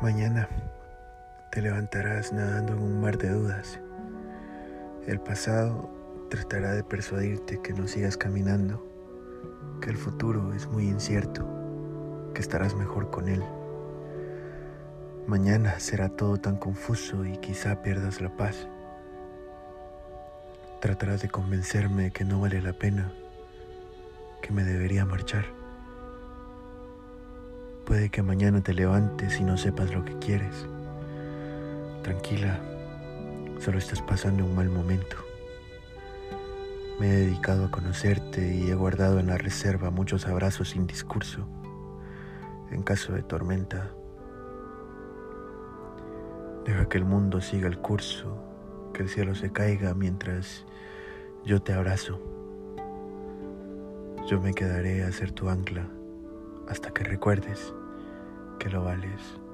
Mañana te levantarás nadando en un mar de dudas. El pasado tratará de persuadirte que no sigas caminando, que el futuro es muy incierto, que estarás mejor con él. Mañana será todo tan confuso y quizá pierdas la paz. Tratarás de convencerme que no vale la pena, que me debería marchar. Puede que mañana te levantes y no sepas lo que quieres. Tranquila, solo estás pasando un mal momento. Me he dedicado a conocerte y he guardado en la reserva muchos abrazos sin discurso, en caso de tormenta. Deja que el mundo siga el curso, que el cielo se caiga mientras yo te abrazo. Yo me quedaré a ser tu ancla hasta que recuerdes que lo vales.